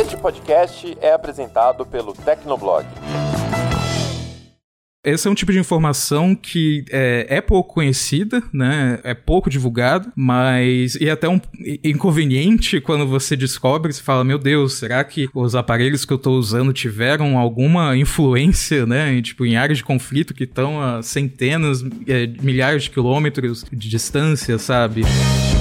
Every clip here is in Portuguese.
Este podcast é apresentado pelo Tecnoblog. Esse é um tipo de informação que é, é, pouco conhecida, né? É pouco divulgado, mas e é até um inconveniente quando você descobre, você fala, meu Deus, será que os aparelhos que eu estou usando tiveram alguma influência, né? Em, tipo, em áreas de conflito que estão a centenas, é, milhares de quilômetros de distância, sabe? Olá,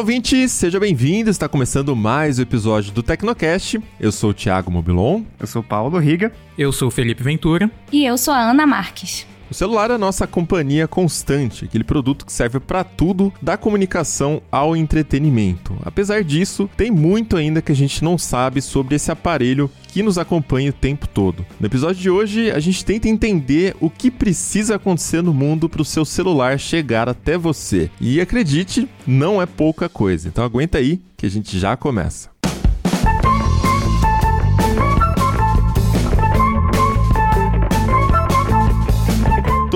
ouvinte, seja bem-vindo. Está começando mais um episódio do Tecnocast. Eu sou o Thiago Mobilon. Eu sou o Paulo Riga. Eu sou o Felipe Ventura. E eu sou a Ana Marques. O celular é a nossa companhia constante, aquele produto que serve para tudo, da comunicação ao entretenimento. Apesar disso, tem muito ainda que a gente não sabe sobre esse aparelho que nos acompanha o tempo todo. No episódio de hoje, a gente tenta entender o que precisa acontecer no mundo para o seu celular chegar até você. E acredite, não é pouca coisa. Então aguenta aí que a gente já começa.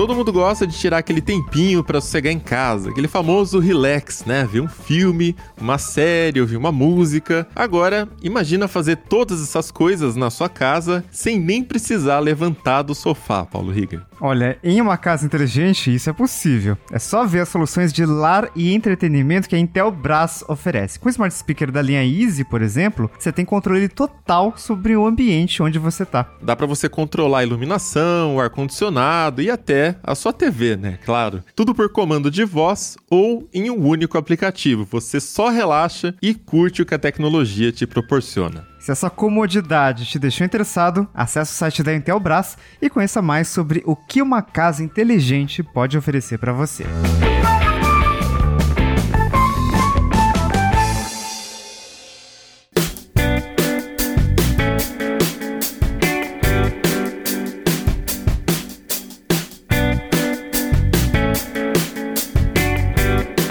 Todo mundo gosta de tirar aquele tempinho para sossegar em casa, aquele famoso relax, né? Ver um filme, uma série, ouvir uma música. Agora, imagina fazer todas essas coisas na sua casa sem nem precisar levantar do sofá, Paulo Riga. Olha, em uma casa inteligente isso é possível. É só ver as soluções de lar e entretenimento que a Intelbras oferece. Com o Smart Speaker da linha Easy, por exemplo, você tem controle total sobre o ambiente onde você está. Dá para você controlar a iluminação, o ar condicionado e até a sua TV, né? Claro. Tudo por comando de voz ou em um único aplicativo. Você só relaxa e curte o que a tecnologia te proporciona. Se essa comodidade te deixou interessado, acesse o site da Intelbras e conheça mais sobre o que uma casa inteligente pode oferecer para você.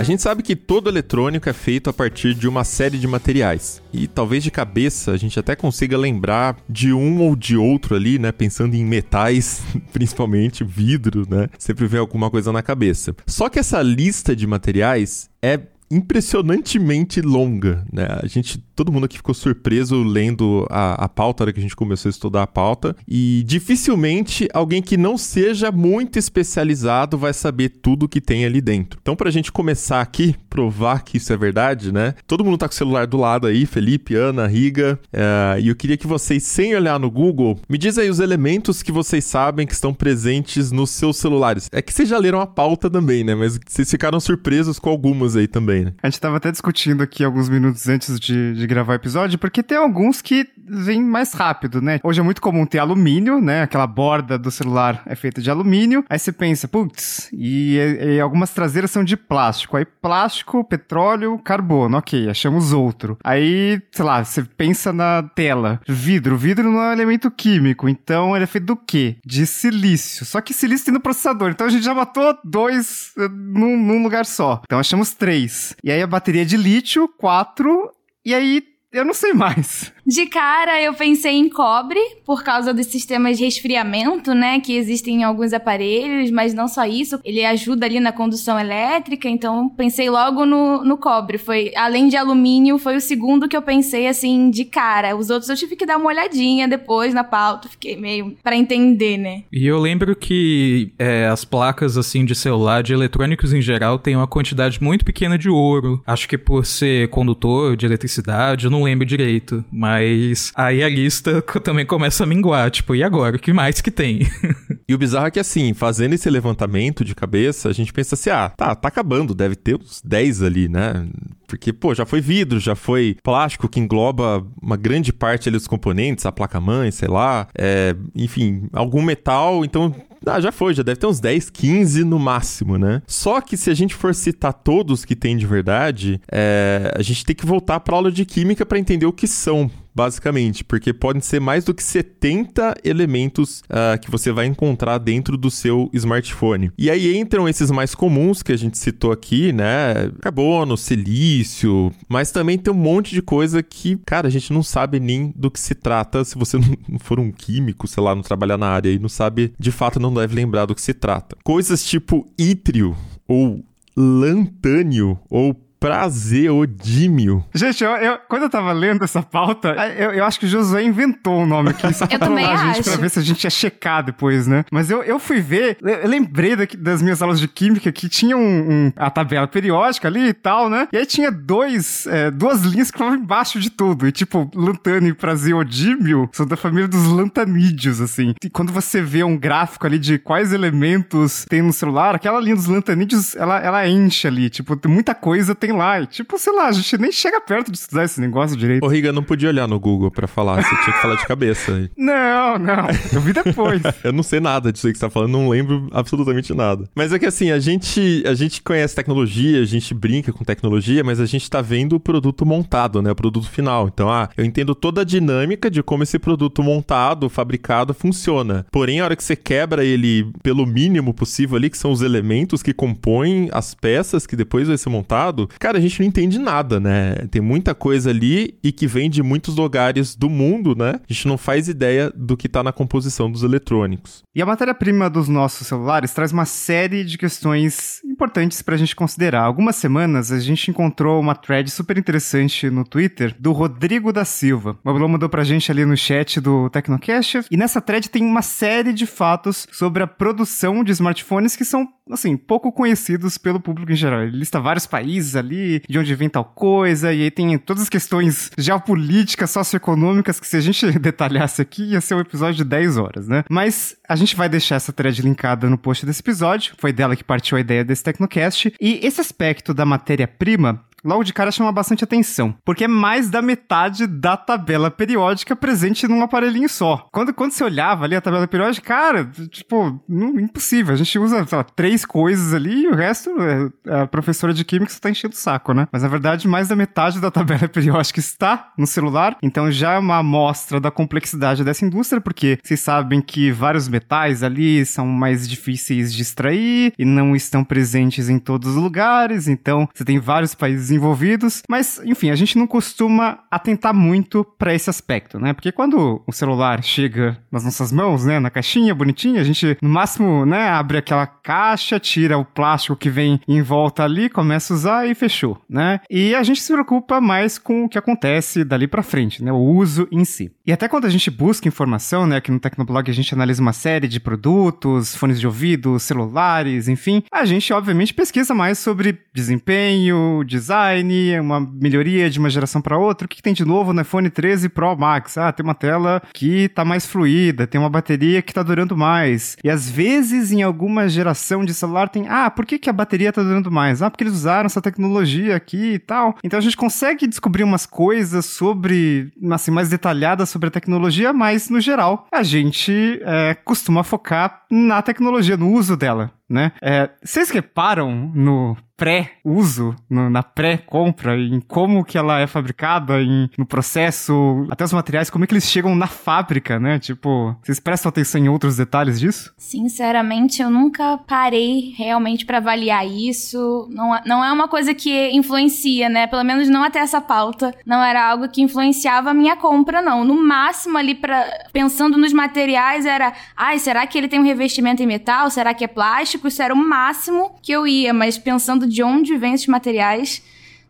Gente sabe que todo eletrônico é feito a partir de uma série de materiais. E talvez de cabeça a gente até consiga lembrar de um ou de outro ali, né? Pensando em metais, principalmente vidro, né? Sempre vem alguma coisa na cabeça. Só que essa lista de materiais é impressionantemente longa, né? A gente, todo mundo aqui ficou surpreso lendo a, a pauta, hora que a gente começou a estudar a pauta, e dificilmente alguém que não seja muito especializado vai saber tudo que tem ali dentro. Então, pra gente começar aqui, provar que isso é verdade, né? Todo mundo tá com o celular do lado aí, Felipe, Ana, Riga, uh, e eu queria que vocês, sem olhar no Google, me diz aí os elementos que vocês sabem que estão presentes nos seus celulares. É que vocês já leram a pauta também, né? Mas vocês ficaram surpresos com algumas aí também, né? A gente tava até discutindo aqui alguns minutos antes de, de gravar o episódio, porque tem alguns que vêm mais rápido, né? Hoje é muito comum ter alumínio, né? Aquela borda do celular é feita de alumínio. Aí você pensa, putz, e, e, algumas traseiras são de plástico. Aí plástico, petróleo, carbono, ok, achamos outro. Aí, sei lá, você pensa na tela. Vidro. Vidro não é um elemento químico, então ele é feito do quê? De silício. Só que silício tem no processador. Então a gente já matou dois eh, num, num lugar só. Então achamos três. E aí a bateria de lítio, 4. E aí eu não sei mais. De cara, eu pensei em cobre, por causa dos sistemas de resfriamento, né, que existem em alguns aparelhos, mas não só isso, ele ajuda ali na condução elétrica, então pensei logo no, no cobre. Foi, além de alumínio, foi o segundo que eu pensei, assim, de cara. Os outros eu tive que dar uma olhadinha depois na pauta, fiquei meio para entender, né. E eu lembro que é, as placas, assim, de celular, de eletrônicos em geral, têm uma quantidade muito pequena de ouro. Acho que por ser condutor de eletricidade, eu não lembro direito, mas mas aí a lista também começa a minguar, tipo, e agora? O que mais que tem? e o bizarro é que assim, fazendo esse levantamento de cabeça, a gente pensa assim, ah, tá, tá acabando, deve ter uns 10 ali, né? Porque, pô, já foi vidro, já foi plástico que engloba uma grande parte ali dos componentes, a placa-mãe, sei lá, é, enfim, algum metal, então ah, já foi, já deve ter uns 10, 15 no máximo, né? Só que se a gente for citar todos que tem de verdade, é, a gente tem que voltar para aula de química para entender o que são basicamente, porque podem ser mais do que 70 elementos uh, que você vai encontrar dentro do seu smartphone. E aí entram esses mais comuns que a gente citou aqui, né? Carbono, silício, mas também tem um monte de coisa que, cara, a gente não sabe nem do que se trata. Se você não for um químico, sei lá, não trabalhar na área e não sabe, de fato não deve lembrar do que se trata. Coisas tipo ítrio ou lantânio ou prazeodímio. Gente, eu, eu, quando eu tava lendo essa pauta, eu, eu acho que o Josué inventou o um nome aqui só pra trollar a gente acho. pra ver se a gente ia checar depois, né? Mas eu, eu fui ver, eu lembrei daqui, das minhas aulas de química que tinha um, um, a tabela periódica ali e tal, né? E aí tinha dois, é, duas linhas que estavam embaixo de tudo. E tipo, lantano e prazeodímio são da família dos lantanídeos, assim. E quando você vê um gráfico ali de quais elementos tem no celular, aquela linha dos lantanídeos, ela, ela enche ali. Tipo, muita coisa tem lá. E, tipo, sei lá, a gente nem chega perto de estudar esse negócio direito. Ô, Riga, não podia olhar no Google pra falar, você tinha que falar de cabeça. Não, não, eu vi depois. eu não sei nada disso aí que você tá falando, não lembro absolutamente nada. Mas é que assim, a gente, a gente conhece tecnologia, a gente brinca com tecnologia, mas a gente tá vendo o produto montado, né, o produto final. Então, ah, eu entendo toda a dinâmica de como esse produto montado, fabricado, funciona. Porém, a hora que você quebra ele pelo mínimo possível ali, que são os elementos que compõem as peças que depois vai ser montado, cara, a gente não entende nada, né? Tem muita coisa ali e que vem de muitos lugares do mundo, né? A gente não faz ideia do que está na composição dos eletrônicos. E a matéria-prima dos nossos celulares traz uma série de questões importantes para a gente considerar. Algumas semanas a gente encontrou uma thread super interessante no Twitter do Rodrigo da Silva. O Babylon mandou pra gente ali no chat do Tecnocast e nessa thread tem uma série de fatos sobre a produção de smartphones que são, assim, pouco conhecidos pelo público em geral. Ele lista vários países ali, de onde vem tal coisa, e aí tem todas as questões geopolíticas, socioeconômicas, que se a gente detalhasse aqui, ia ser um episódio de 10 horas, né? Mas a gente vai deixar essa thread linkada no post desse episódio, foi dela que partiu a ideia desse Tecnocast, e esse aspecto da matéria-prima logo de cara chama bastante atenção, porque é mais da metade da tabela periódica presente num aparelhinho só. Quando, quando você olhava ali a tabela periódica, cara, tipo, não, impossível. A gente usa, sei lá, três coisas ali e o resto, é, a professora de química só tá enchendo o saco, né? Mas na verdade, mais da metade da tabela periódica está no celular, então já é uma amostra da complexidade dessa indústria, porque vocês sabem que vários metais ali são mais difíceis de extrair e não estão presentes em todos os lugares, então você tem vários países envolvidos, mas enfim, a gente não costuma atentar muito para esse aspecto, né? Porque quando o celular chega nas nossas mãos, né, na caixinha bonitinha, a gente no máximo, né, abre aquela caixa, tira o plástico que vem em volta ali, começa a usar e fechou, né? E a gente se preocupa mais com o que acontece dali para frente, né, o uso em si. E até quando a gente busca informação, né, aqui no Tecnoblog a gente analisa uma série de produtos, fones de ouvido, celulares, enfim, a gente obviamente pesquisa mais sobre desempenho, design design, uma melhoria de uma geração para outra. O que, que, tem de novo no iPhone 13 Pro Max? Ah, tem uma tela que tá mais fluida, tem uma bateria que tá durando mais. E às vezes, em alguma geração de celular, tem. Ah, por que, que a bateria tá durando mais? Ah, porque eles usaram essa tecnologia aqui e tal. Então a gente consegue descobrir umas coisas sobre. assim, mais detalhadas sobre a tecnologia, mas no geral, a gente é, costuma focar na tecnologia, no uso dela né? É, vocês reparam no pré-uso, na pré-compra, em como que ela é fabricada, em, no processo, até os materiais, como é que eles chegam na fábrica, né? Tipo, vocês prestam atenção em outros detalhes disso? Sinceramente, eu nunca parei realmente para avaliar isso. Não, é, não é uma coisa que influencia, né? Pelo menos não até essa pauta. Não era algo que influenciava a minha compra, não. No máximo ali, pra, pensando nos materiais, era, ai, será que ele tem um revestimento em metal? Será que é plástico? Isso era o máximo que eu ia, mas pensando de onde vêm esses materiais,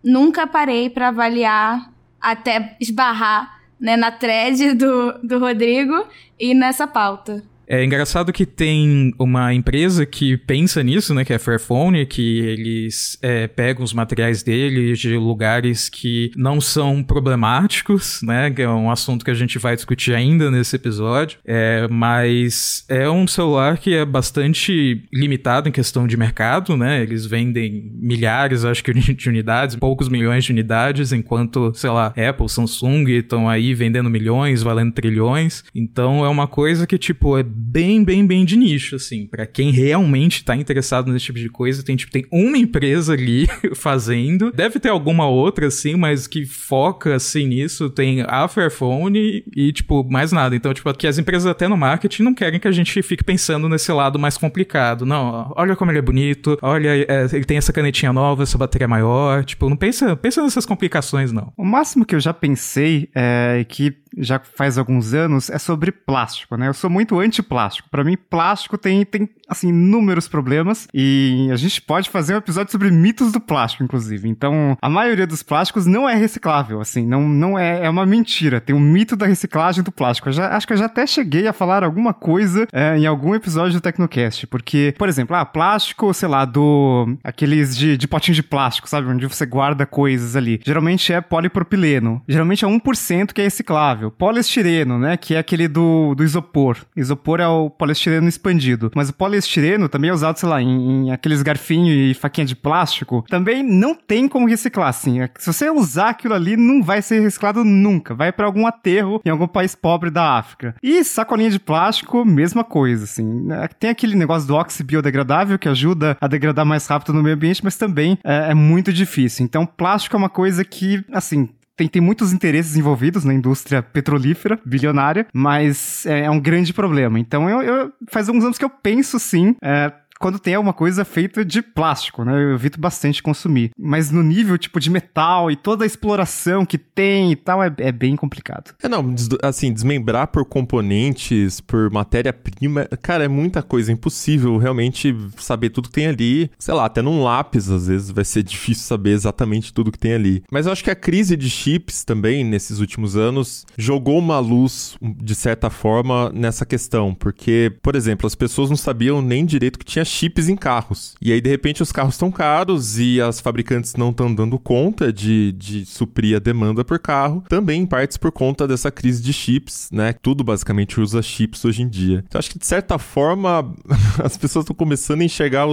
nunca parei para avaliar até esbarrar né, na thread do, do Rodrigo e nessa pauta. É engraçado que tem uma empresa que pensa nisso, né? Que é a Fairphone, que eles é, pegam os materiais deles de lugares que não são problemáticos, né? Que é um assunto que a gente vai discutir ainda nesse episódio. É, mas é um celular que é bastante limitado em questão de mercado, né? Eles vendem milhares, acho que, de unidades, poucos milhões de unidades, enquanto, sei lá, Apple, Samsung estão aí vendendo milhões, valendo trilhões. Então é uma coisa que, tipo, é bem, bem, bem de nicho, assim. para quem realmente tá interessado nesse tipo de coisa, tem, tipo, tem uma empresa ali fazendo. Deve ter alguma outra, assim, mas que foca, assim, nisso. Tem a Fairphone e, tipo, mais nada. Então, tipo, que as empresas até no marketing não querem que a gente fique pensando nesse lado mais complicado. Não, olha como ele é bonito, olha, é, ele tem essa canetinha nova, essa bateria maior. Tipo, não pensa, pensa nessas complicações, não. O máximo que eu já pensei é que já faz alguns anos é sobre plástico, né? Eu sou muito anti-plástico. Para mim, plástico tem, tem, assim, inúmeros problemas e a gente pode fazer um episódio sobre mitos do plástico, inclusive. Então, a maioria dos plásticos não é reciclável, assim, não, não é, é uma mentira. Tem um mito da reciclagem do plástico. Já, acho que eu já até cheguei a falar alguma coisa é, em algum episódio do Tecnocast, porque, por exemplo, ah, plástico, sei lá, do aqueles de, de potinho de plástico, sabe? Onde você guarda coisas ali. Geralmente é polipropileno. Geralmente é 1% que é reciclável. Poliestireno, né? Que é aquele do, do isopor. Isopor é o poliestireno expandido. Mas o poliestireno também é usado, sei lá, em, em aqueles garfinhos e faquinha de plástico. Também não tem como reciclar, assim. É se você usar aquilo ali, não vai ser reciclado nunca. Vai para algum aterro em algum país pobre da África. E sacolinha de plástico, mesma coisa, assim. É, tem aquele negócio do óxido biodegradável que ajuda a degradar mais rápido no meio ambiente, mas também é, é muito difícil. Então, plástico é uma coisa que, assim, tem, tem muitos interesses envolvidos na indústria petrolífera, bilionária, mas é, é um grande problema. Então, eu, eu, faz alguns anos que eu penso sim. É, quando tem alguma coisa feita de plástico, né? Eu evito bastante consumir. Mas no nível, tipo, de metal e toda a exploração que tem e tal, é, é bem complicado. É, não, assim, desmembrar por componentes, por matéria-prima, cara, é muita coisa. É impossível realmente saber tudo que tem ali. Sei lá, até num lápis, às vezes, vai ser difícil saber exatamente tudo que tem ali. Mas eu acho que a crise de chips também, nesses últimos anos, jogou uma luz, de certa forma, nessa questão. Porque, por exemplo, as pessoas não sabiam nem direito que tinha chips em carros. E aí, de repente, os carros estão caros e as fabricantes não estão dando conta de, de suprir a demanda por carro, também em partes por conta dessa crise de chips, né? Tudo basicamente usa chips hoje em dia. Então, acho que de certa forma as pessoas estão começando a enxergar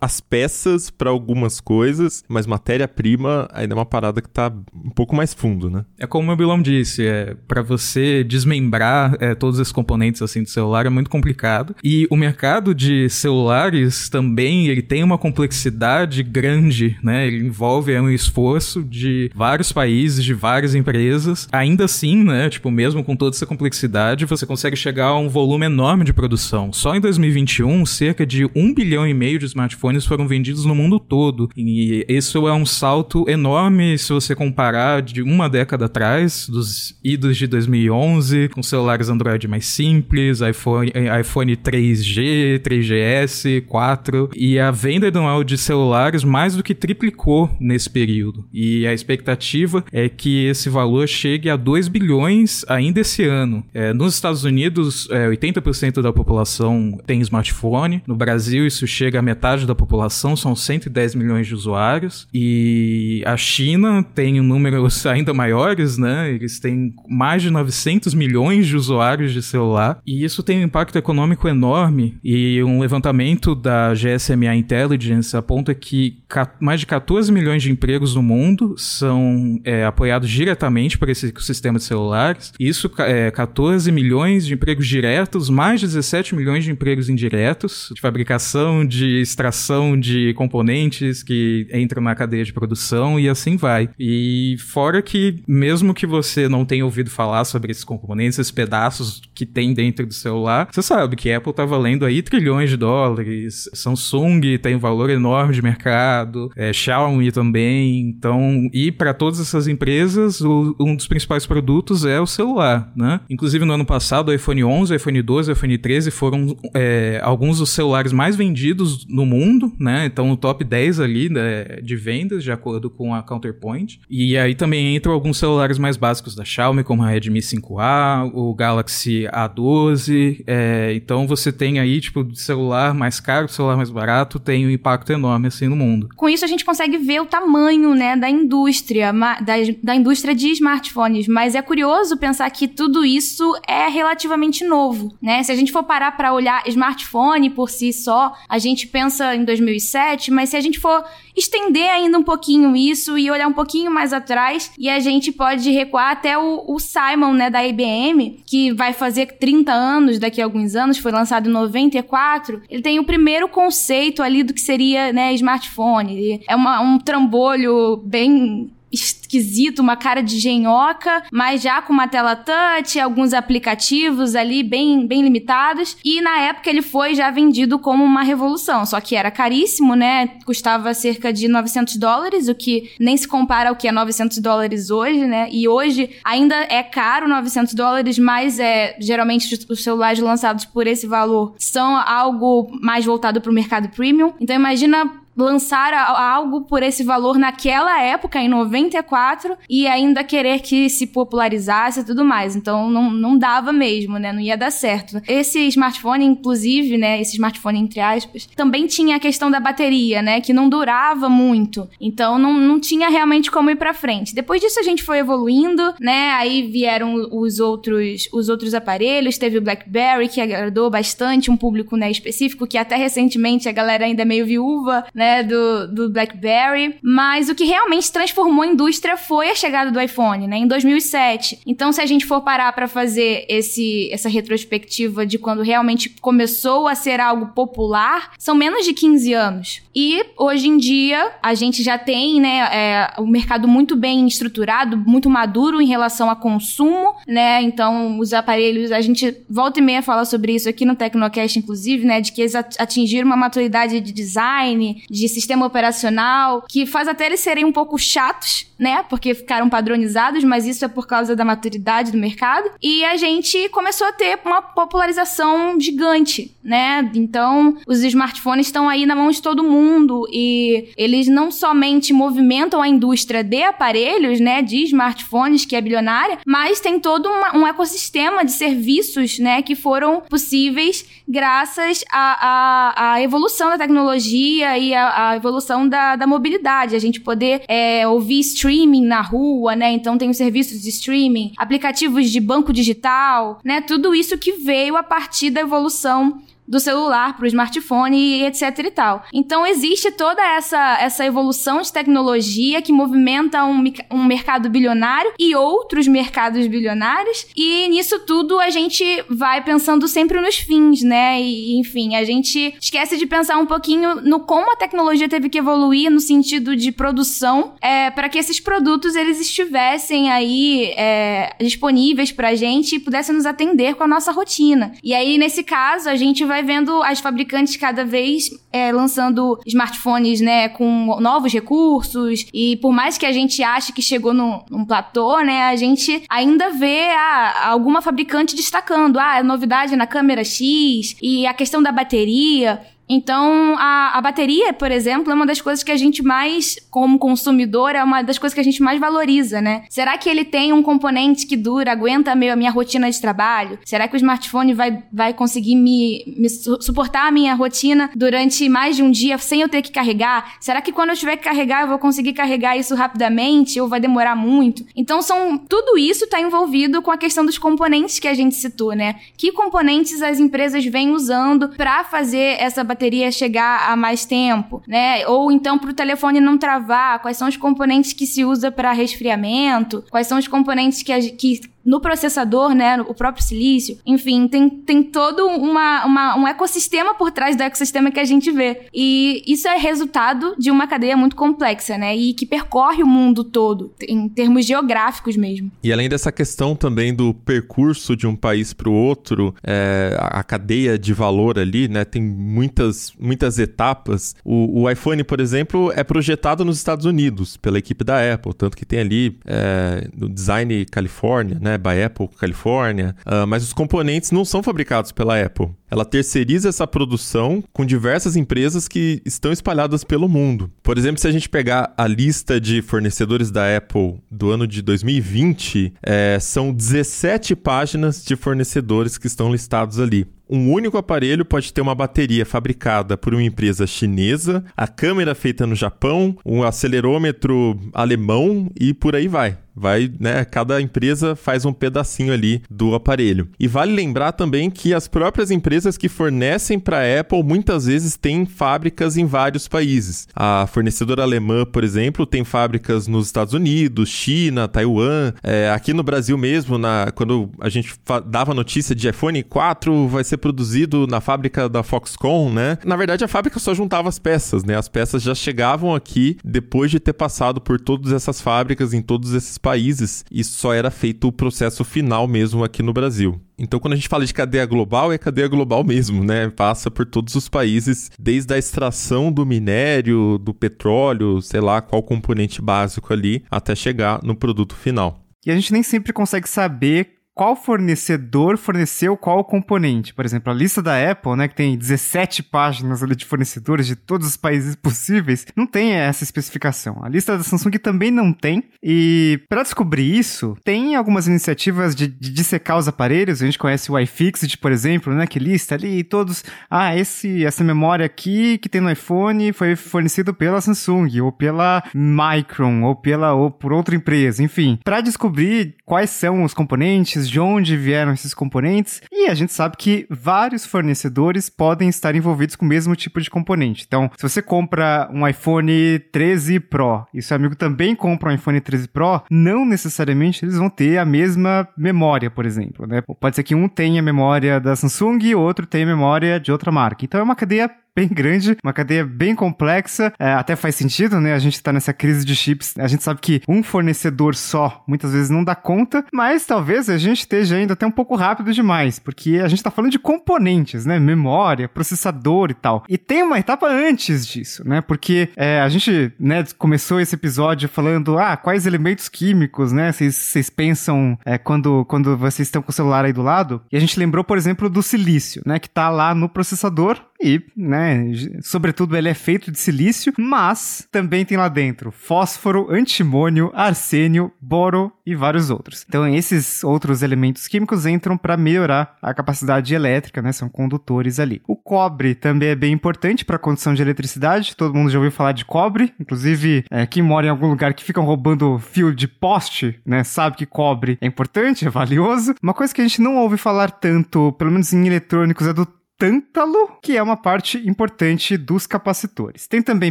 as peças para algumas coisas, mas matéria-prima ainda é uma parada que tá um pouco mais fundo, né? É como o Bilão disse, é, para você desmembrar é, todos esses componentes assim do celular é muito complicado. E o mercado de celulares também ele tem uma complexidade grande, né? Ele envolve é, um esforço de vários países, de várias empresas. Ainda assim, né? Tipo, mesmo com toda essa complexidade, você consegue chegar a um volume enorme de produção. Só em 2021, cerca de um bilhão e meio de smartphones foram vendidos no mundo todo. E isso é um salto enorme se você comparar de uma década atrás, dos idos de 2011, com celulares Android mais simples, iPhone, iPhone 3G, 3GS, 4 e a venda anual de celulares mais do que triplicou nesse período. E a expectativa é que esse valor chegue a 2 bilhões ainda esse ano. É, nos Estados Unidos, é, 80% da população tem smartphone. No Brasil, isso chega a metade da população, são 110 milhões de usuários. E a China tem números ainda maiores, né? Eles têm mais de 900 milhões de usuários de celular. E isso tem um impacto econômico enorme. E um levantamento da GSMA Intelligence aponta que mais de 14 milhões de empregos no mundo são é, apoiados diretamente por esse ecossistema de celulares. Isso é 14 milhões de empregos diretos, mais 17 milhões de empregos indiretos, de fabricação, de extração de componentes que entram na cadeia de produção e assim vai. E fora que, mesmo que você não tenha ouvido falar sobre esses componentes, esses pedaços que tem dentro do celular, você sabe que Apple tá valendo aí trilhões de dólares Samsung tem um valor enorme de mercado, é, Xiaomi também. Então, e para todas essas empresas, o, um dos principais produtos é o celular, né? Inclusive no ano passado, o iPhone 11, o iPhone 12, o iPhone 13 foram é, alguns dos celulares mais vendidos no mundo, né? Então, no top 10 ali né, de vendas, de acordo com a Counterpoint. E aí também entram alguns celulares mais básicos da Xiaomi, como a Redmi 5A, o Galaxy A12. É, então, você tem aí, tipo, celular mais caro caro, o celular mais barato tem um impacto enorme assim no mundo. Com isso a gente consegue ver o tamanho, né, da indústria, da, da indústria de smartphones, mas é curioso pensar que tudo isso é relativamente novo, né? Se a gente for parar para olhar smartphone por si só, a gente pensa em 2007, mas se a gente for estender ainda um pouquinho isso e olhar um pouquinho mais atrás, e a gente pode recuar até o, o Simon, né, da IBM, que vai fazer 30 anos daqui a alguns anos, foi lançado em 94. Ele tem o primeiro conceito ali do que seria, né, smartphone. É uma, um trambolho bem esquisito, uma cara de genhoca, mas já com uma tela touch, alguns aplicativos ali bem, bem limitados. E na época ele foi já vendido como uma revolução, só que era caríssimo, né? Custava cerca de 900 dólares, o que nem se compara ao que é 900 dólares hoje, né? E hoje ainda é caro 900 dólares, mas é geralmente os celulares lançados por esse valor são algo mais voltado para o mercado premium. Então imagina lançar algo por esse valor naquela época, em 94, e ainda querer que se popularizasse e tudo mais. Então não, não dava mesmo, né? Não ia dar certo. Esse smartphone, inclusive, né? Esse smartphone, entre aspas, também tinha a questão da bateria, né? Que não durava muito. Então não, não tinha realmente como ir pra frente. Depois disso a gente foi evoluindo, né? Aí vieram os outros, os outros aparelhos, teve o BlackBerry, que agradou bastante um público né, específico, que até recentemente a galera ainda é meio viúva, né? Né, do, do BlackBerry, mas o que realmente transformou a indústria foi a chegada do iPhone, né, em 2007. Então, se a gente for parar para fazer esse, essa retrospectiva de quando realmente começou a ser algo popular, são menos de 15 anos. E hoje em dia a gente já tem, né, é, o mercado muito bem estruturado, muito maduro em relação a consumo, né? Então, os aparelhos, a gente volta e meia fala sobre isso aqui no Tecnocast, inclusive, né, de que eles atingiram uma maturidade de design, de sistema operacional, que faz até eles serem um pouco chatos, né? Porque ficaram padronizados, mas isso é por causa da maturidade do mercado. E a gente começou a ter uma popularização gigante, né? Então, os smartphones estão aí na mão de todo mundo e eles não somente movimentam a indústria de aparelhos, né? De smartphones, que é bilionária, mas tem todo uma, um ecossistema de serviços, né? Que foram possíveis graças à, evolução da tecnologia e à, evolução da, da mobilidade. A gente poder é, ouvir streaming na rua, né? Então tem os serviços de streaming, aplicativos de banco digital, né? Tudo isso que veio a partir da evolução do celular para o smartphone e etc e tal. Então existe toda essa, essa evolução de tecnologia que movimenta um, um mercado bilionário e outros mercados bilionários e nisso tudo a gente vai pensando sempre nos fins, né? E enfim, a gente esquece de pensar um pouquinho no como a tecnologia teve que evoluir no sentido de produção é, para que esses produtos eles estivessem aí é, disponíveis para a gente e pudessem nos atender com a nossa rotina. E aí nesse caso a gente vai vai vendo as fabricantes cada vez é, lançando smartphones, né, com novos recursos e por mais que a gente ache que chegou num, num platô, né, a gente ainda vê ah, alguma fabricante destacando, ah, novidade na câmera X e a questão da bateria. Então, a, a bateria, por exemplo, é uma das coisas que a gente mais, como consumidor, é uma das coisas que a gente mais valoriza, né? Será que ele tem um componente que dura, aguenta minha, a minha rotina de trabalho? Será que o smartphone vai, vai conseguir me, me suportar a minha rotina durante mais de um dia sem eu ter que carregar? Será que quando eu tiver que carregar, eu vou conseguir carregar isso rapidamente ou vai demorar muito? Então, são tudo isso está envolvido com a questão dos componentes que a gente citou, né? Que componentes as empresas vêm usando para fazer essa bateria bateria chegar a mais tempo, né? Ou então para o telefone não travar, quais são os componentes que se usa para resfriamento, quais são os componentes que, que no processador, né, o próprio silício. Enfim, tem, tem todo uma, uma, um ecossistema por trás do ecossistema que a gente vê. E isso é resultado de uma cadeia muito complexa, né, e que percorre o mundo todo, em termos geográficos mesmo. E além dessa questão também do percurso de um país para o outro, é, a cadeia de valor ali, né, tem muitas, muitas etapas. O, o, iPhone, por exemplo, é projetado nos Estados Unidos pela equipe da Apple, tanto que tem ali é, no Design Califórnia, né, by Apple Califórnia, uh, mas os componentes não são fabricados pela Apple. Ela terceiriza essa produção com diversas empresas que estão espalhadas pelo mundo. Por exemplo, se a gente pegar a lista de fornecedores da Apple do ano de 2020, é, são 17 páginas de fornecedores que estão listados ali. Um único aparelho pode ter uma bateria fabricada por uma empresa chinesa, a câmera feita no Japão, um acelerômetro alemão e por aí vai. Vai, né? Cada empresa faz um pedacinho ali do aparelho. E vale lembrar também que as próprias empresas que fornecem para a Apple muitas vezes têm fábricas em vários países. A fornecedora alemã, por exemplo, tem fábricas nos Estados Unidos, China, Taiwan. É, aqui no Brasil mesmo, na, quando a gente dava notícia de iPhone 4 vai ser produzido na fábrica da Foxconn, né? Na verdade, a fábrica só juntava as peças, né? As peças já chegavam aqui depois de ter passado por todas essas fábricas em todos esses países e só era feito o processo final mesmo aqui no Brasil. Então, quando a gente fala de cadeia global, é cadeia global mesmo, né? Passa por todos os países, desde a extração do minério, do petróleo, sei lá qual componente básico ali, até chegar no produto final. E a gente nem sempre consegue saber qual fornecedor forneceu qual componente. Por exemplo, a lista da Apple, né, que tem 17 páginas de fornecedores de todos os países possíveis, não tem essa especificação. A lista da Samsung também não tem. E para descobrir isso, tem algumas iniciativas de, de dissecar os aparelhos. A gente conhece o iFixit, por exemplo, né, que lista ali todos, ah, esse essa memória aqui que tem no iPhone foi fornecido pela Samsung ou pela Micron ou pela ou por outra empresa, enfim. Para descobrir quais são os componentes de onde vieram esses componentes, e a gente sabe que vários fornecedores podem estar envolvidos com o mesmo tipo de componente. Então, se você compra um iPhone 13 Pro e seu amigo também compra um iPhone 13 Pro, não necessariamente eles vão ter a mesma memória, por exemplo. Né? Pode ser que um tenha memória da Samsung e outro tenha memória de outra marca. Então é uma cadeia bem grande, uma cadeia bem complexa. É, até faz sentido, né? A gente tá nessa crise de chips. A gente sabe que um fornecedor só muitas vezes não dá conta, mas talvez a gente esteja ainda até um pouco rápido demais, porque a gente tá falando de componentes, né? Memória, processador e tal. E tem uma etapa antes disso, né? Porque é, a gente né, começou esse episódio falando, ah, quais elementos químicos, né? Vocês pensam é, quando, quando vocês estão com o celular aí do lado. E a gente lembrou, por exemplo, do silício, né? Que tá lá no processador e, né, sobretudo ele é feito de silício, mas também tem lá dentro fósforo, antimônio, arsênio, boro e vários outros. Então esses outros elementos químicos entram para melhorar a capacidade elétrica, né, são condutores ali. O cobre também é bem importante para a condução de eletricidade, todo mundo já ouviu falar de cobre, inclusive é, quem mora em algum lugar que ficam roubando fio de poste, né, sabe que cobre é importante, é valioso. Uma coisa que a gente não ouve falar tanto, pelo menos em eletrônicos, é do tântalo, que é uma parte importante dos capacitores. Tem também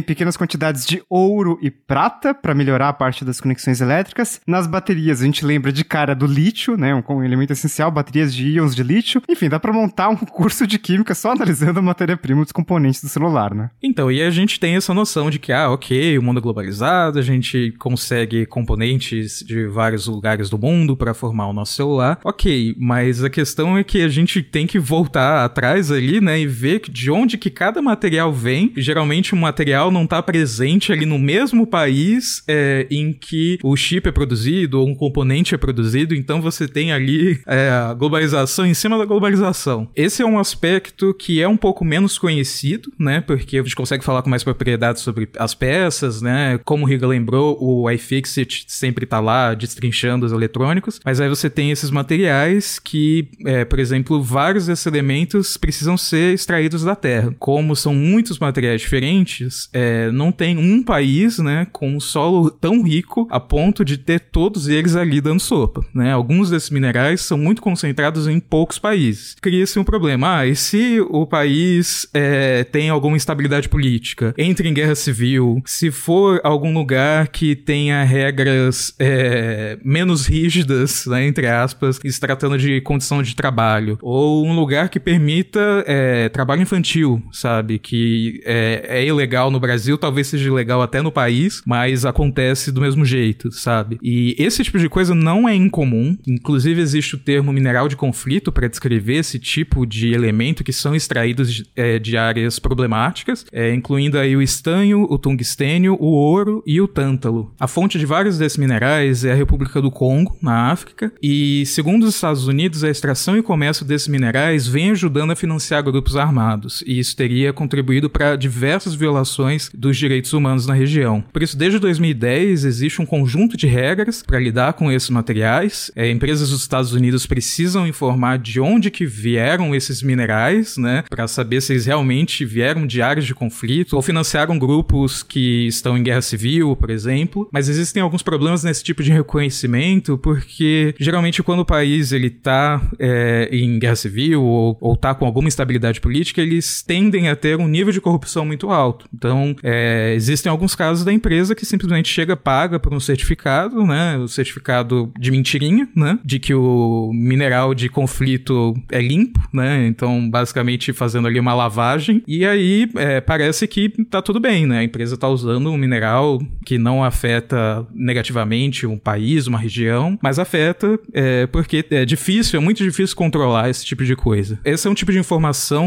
pequenas quantidades de ouro e prata para melhorar a parte das conexões elétricas. Nas baterias, a gente lembra de cara do lítio, né, um, elemento essencial, baterias de íons de lítio. Enfim, dá para montar um curso de química só analisando a matéria-prima dos componentes do celular, né? Então, e a gente tem essa noção de que, ah, ok, o mundo é globalizado, a gente consegue componentes de vários lugares do mundo para formar o nosso celular. Ok, mas a questão é que a gente tem que voltar atrás ali, né, e ver de onde que cada material vem. Geralmente o material não está presente ali no mesmo país é, em que o chip é produzido ou um componente é produzido, então você tem ali é, a globalização em cima da globalização. Esse é um aspecto que é um pouco menos conhecido, né, porque a gente consegue falar com mais propriedade sobre as peças, né, como o Riga lembrou, o iFixit sempre está lá destrinchando os eletrônicos, mas aí você tem esses materiais que, é, por exemplo, vários desses elementos precisam precisam ser extraídos da Terra. Como são muitos materiais diferentes, é, não tem um país, né, com um solo tão rico a ponto de ter todos eles ali dando sopa, né? Alguns desses minerais são muito concentrados em poucos países. Cria-se um problema. Ah, e se o país é, tem alguma instabilidade política, entre em guerra civil, se for algum lugar que tenha regras é, menos rígidas, né, entre aspas, se tratando de condição de trabalho, ou um lugar que permita é, trabalho infantil, sabe? Que é, é, ilegal no Brasil, talvez seja ilegal até no país, mas acontece do mesmo jeito, sabe? E esse tipo de coisa não é incomum. Inclusive, existe o termo mineral de conflito para descrever esse tipo de elemento que são extraídos de, é, de áreas problemáticas, é, incluindo aí o estanho, o tungstênio, o ouro e o tântalo. A fonte de vários desses minerais é a República do Congo, na África, e segundo os Estados Unidos, a extração e comércio desses minerais vem ajudando a financiar financiar grupos armados, e isso teria contribuído para diversas violações dos direitos humanos na região. Por isso, desde 2010, existe um conjunto de regras para lidar com esses materiais. É, empresas dos Estados Unidos precisam informar de onde que vieram esses minerais, né, para saber se eles realmente vieram de áreas de conflito ou financiaram grupos que estão em guerra civil, por exemplo. Mas existem alguns problemas nesse tipo de reconhecimento, porque geralmente quando o país ele tá é, em guerra civil ou, ou tá com alguma instabilidade política, eles tendem a ter um nível de corrupção muito alto. Então, é, existem alguns casos da empresa que simplesmente chega, paga por um certificado, né, o certificado de mentirinha, né, de que o mineral de conflito é limpo, né, então basicamente fazendo ali uma lavagem, e aí é, parece que tá tudo bem, né, a empresa tá usando um mineral que não afeta negativamente um país, uma região, mas afeta é, porque é difícil, é muito difícil controlar esse tipo de coisa. Esse é um tipo de informação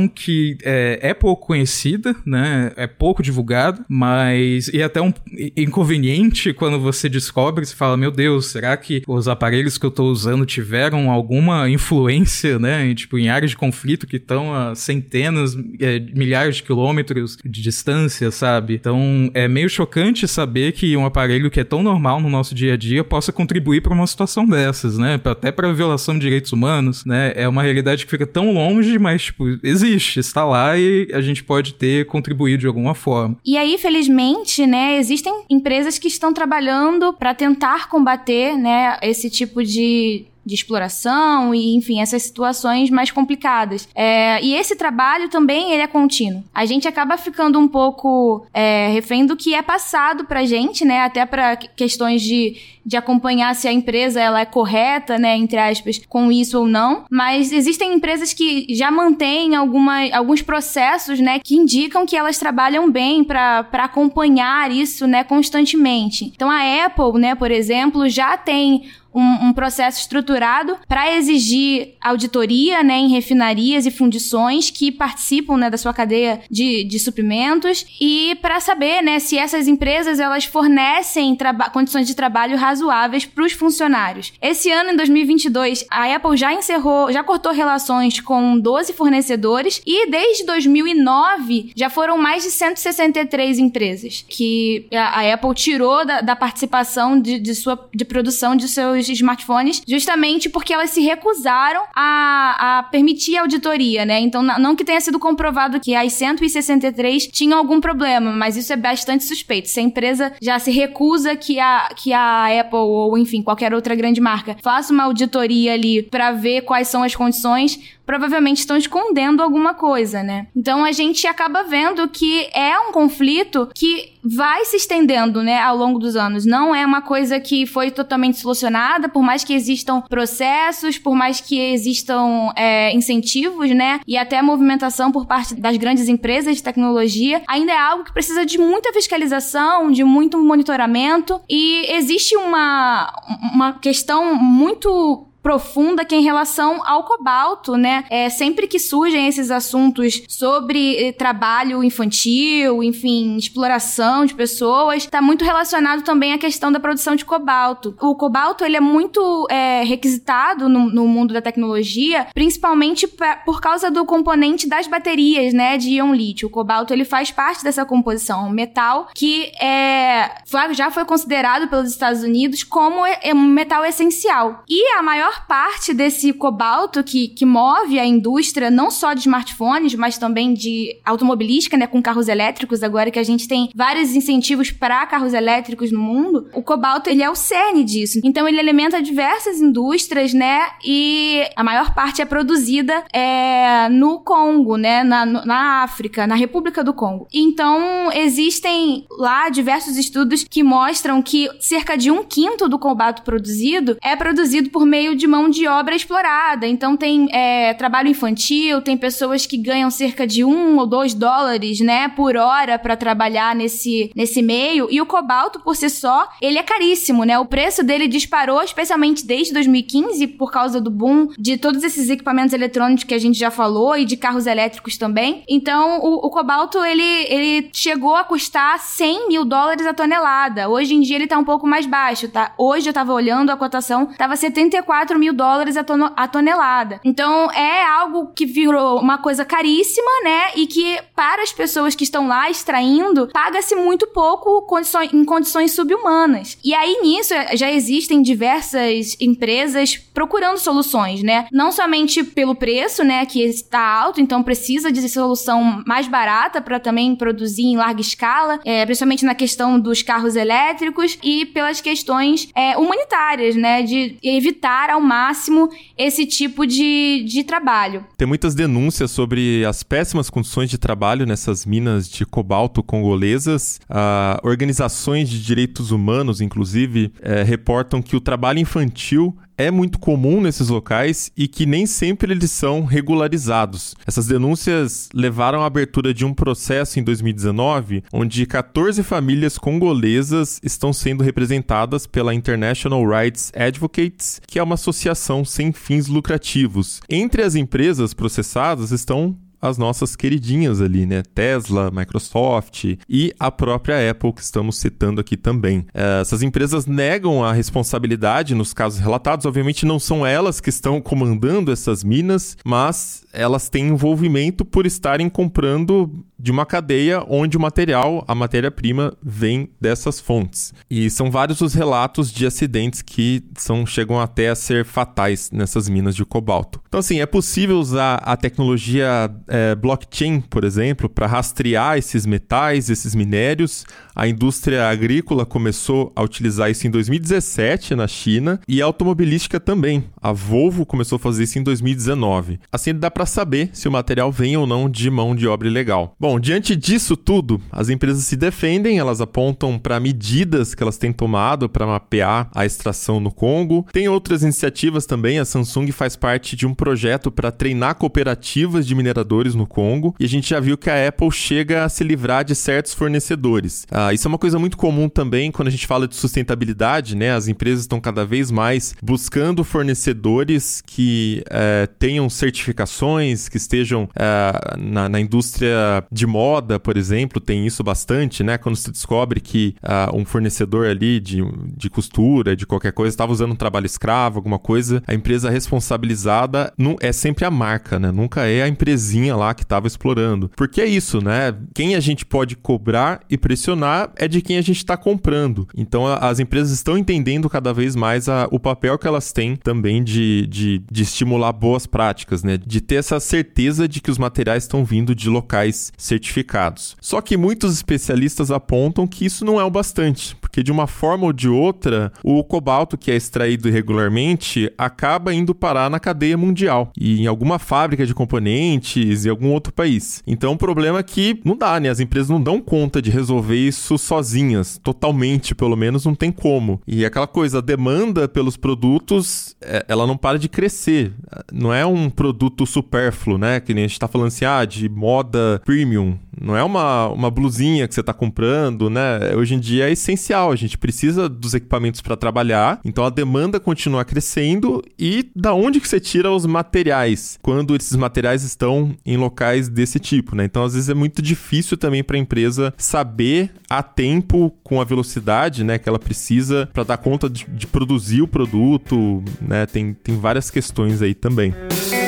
que é, é pouco conhecida, né? É pouco divulgado, mas e até um inconveniente quando você descobre, você fala, meu Deus, será que os aparelhos que eu tô usando tiveram alguma influência, né? Em, tipo, em áreas de conflito que estão a centenas, é, milhares de quilômetros de distância, sabe? Então é meio chocante saber que um aparelho que é tão normal no nosso dia a dia possa contribuir para uma situação dessas, né? Até para violação de direitos humanos, né? É uma realidade que fica tão longe, mas tipo, existe, está lá e a gente pode ter contribuído de alguma forma. E aí, felizmente, né, existem empresas que estão trabalhando para tentar combater, né, esse tipo de de exploração e, enfim, essas situações mais complicadas. É, e esse trabalho também ele é contínuo. A gente acaba ficando um pouco é, refém do que é passado pra gente, né? Até para questões de, de acompanhar se a empresa ela é correta, né? Entre aspas, com isso ou não. Mas existem empresas que já mantêm alguma, alguns processos, né? Que indicam que elas trabalham bem para acompanhar isso, né? Constantemente. Então a Apple, né? Por exemplo, já tem um, um processo estruturado para exigir auditoria né, em refinarias e fundições que participam né, da sua cadeia de, de suprimentos e para saber né, se essas empresas elas fornecem condições de trabalho razoáveis para os funcionários. Esse ano, em 2022, a Apple já encerrou, já cortou relações com 12 fornecedores e desde 2009 já foram mais de 163 empresas que a, Apple tirou da, da participação de, de, sua, de produção de seus smartphones, justamente porque elas se recusaram a, a permitir a auditoria, né? Então, não que tenha sido comprovado que as 163 tinham algum problema, mas isso é bastante suspeito. Se a empresa já se recusa que a, que a Apple ou, enfim, qualquer outra grande marca. Faça uma auditoria ali para ver quais são as condições, provavelmente estão escondendo alguma coisa, né? Então a gente acaba vendo que é um conflito que vai se estendendo, né, ao longo dos anos. Não é uma coisa que foi totalmente solucionada, por mais que existam processos, por mais que existam é, incentivos, né, e até movimentação por parte das grandes empresas de tecnologia, ainda é algo que precisa de muita fiscalização, de muito monitoramento e existe uma, uma questão muito profunda que é em relação ao cobalto, né? É, sempre que surgem esses assuntos sobre eh, trabalho infantil, enfim, exploração de pessoas, está muito relacionado também à questão da produção de cobalto. O cobalto, ele é muito é, requisitado no, no, mundo da tecnologia, principalmente pra, por causa do componente das baterias, né, de íon lítio. O cobalto, ele faz parte dessa composição, um metal que é, já foi considerado pelos Estados Unidos como é, um metal essencial. E a maior maior parte desse cobalto que, que move a indústria, não só de smartphones, mas também de automobilística, né, com carros elétricos, agora que a gente tem vários incentivos para carros elétricos no mundo, o cobalto, ele é o cerne disso. Então, ele alimenta diversas indústrias, né, e a maior parte é produzida é, no Congo, né, na, na África, na República do Congo. Então, existem lá diversos estudos que mostram que cerca de um quinto do cobalto produzido é produzido por meio de mão de obra explorada. Então tem é, trabalho infantil, tem pessoas que ganham cerca de um ou dois dólares, né, por hora para trabalhar nesse, nesse meio. E o cobalto por si só, ele é caríssimo, né? O preço dele disparou, especialmente desde 2015 por causa do boom de todos esses equipamentos eletrônicos que a gente já falou e de carros elétricos também. Então o, o cobalto ele, ele chegou a custar 100 mil dólares a tonelada. Hoje em dia ele tá um pouco mais baixo, tá? Hoje eu tava olhando a cotação, tava 74 4 mil dólares a, a tonelada. Então é algo que virou uma coisa caríssima, né? E que para as pessoas que estão lá extraindo, paga-se muito pouco em condições subhumanas. E aí nisso já existem diversas empresas procurando soluções, né? Não somente pelo preço, né, que está alto, então precisa de solução mais barata para também produzir em larga escala, é, principalmente na questão dos carros elétricos e pelas questões é, humanitárias, né, de evitar ao máximo esse tipo de, de trabalho. Tem muitas denúncias sobre as péssimas condições de trabalho nessas minas de cobalto congolesas. Ah, organizações de direitos humanos, inclusive, é, reportam que o trabalho infantil é muito comum nesses locais e que nem sempre eles são regularizados. Essas denúncias levaram à abertura de um processo em 2019, onde 14 famílias congolesas estão sendo representadas pela International Rights Advocates, que é uma associação sem fins lucrativos. Entre as empresas processadas estão as nossas queridinhas ali, né? Tesla, Microsoft e a própria Apple, que estamos citando aqui também. É, essas empresas negam a responsabilidade nos casos relatados. Obviamente, não são elas que estão comandando essas minas, mas elas têm envolvimento por estarem comprando de uma cadeia onde o material, a matéria-prima, vem dessas fontes. E são vários os relatos de acidentes que são, chegam até a ser fatais nessas minas de cobalto. Então, assim, é possível usar a tecnologia é, blockchain, por exemplo, para rastrear esses metais, esses minérios. A indústria agrícola começou a utilizar isso em 2017 na China e a automobilística também. A Volvo começou a fazer isso em 2019. Assim, dá para saber se o material vem ou não de mão de obra ilegal. Bom, diante disso tudo, as empresas se defendem, elas apontam para medidas que elas têm tomado para mapear a extração no Congo. Tem outras iniciativas também, a Samsung faz parte de um projeto para treinar cooperativas de mineradores no Congo, e a gente já viu que a Apple chega a se livrar de certos fornecedores. Ah, isso é uma coisa muito comum também quando a gente fala de sustentabilidade, né? As empresas estão cada vez mais buscando fornecedores que eh, tenham certificações, que estejam eh, na, na indústria de moda, por exemplo, tem isso bastante, né? Quando se descobre que uh, um fornecedor ali de, de costura, de qualquer coisa, estava usando um trabalho escravo, alguma coisa, a empresa responsabilizada não, é sempre a marca, né? Nunca é a empresinha lá que estava explorando. Porque é isso, né? Quem a gente pode cobrar e pressionar é de quem a gente está comprando. Então a, as empresas estão entendendo cada vez mais a, o papel que elas têm também de, de, de estimular boas práticas, né? De ter essa certeza de que os materiais estão vindo de locais certificados certificados. Só que muitos especialistas apontam que isso não é o bastante, porque de uma forma ou de outra, o cobalto que é extraído irregularmente acaba indo parar na cadeia mundial e em alguma fábrica de componentes em algum outro país. Então o problema é que não dá, né? As empresas não dão conta de resolver isso sozinhas, totalmente, pelo menos não tem como. E aquela coisa, a demanda pelos produtos, é, ela não para de crescer. Não é um produto supérfluo, né? Que nem a gente tá falando assim, ah, de moda premium não é uma, uma blusinha que você está comprando, né? Hoje em dia é essencial, a gente precisa dos equipamentos para trabalhar, então a demanda continua crescendo e da onde que você tira os materiais quando esses materiais estão em locais desse tipo, né? Então às vezes é muito difícil também para a empresa saber a tempo com a velocidade, né, que ela precisa para dar conta de, de, produzir o produto, né? Tem, tem várias questões aí também. essa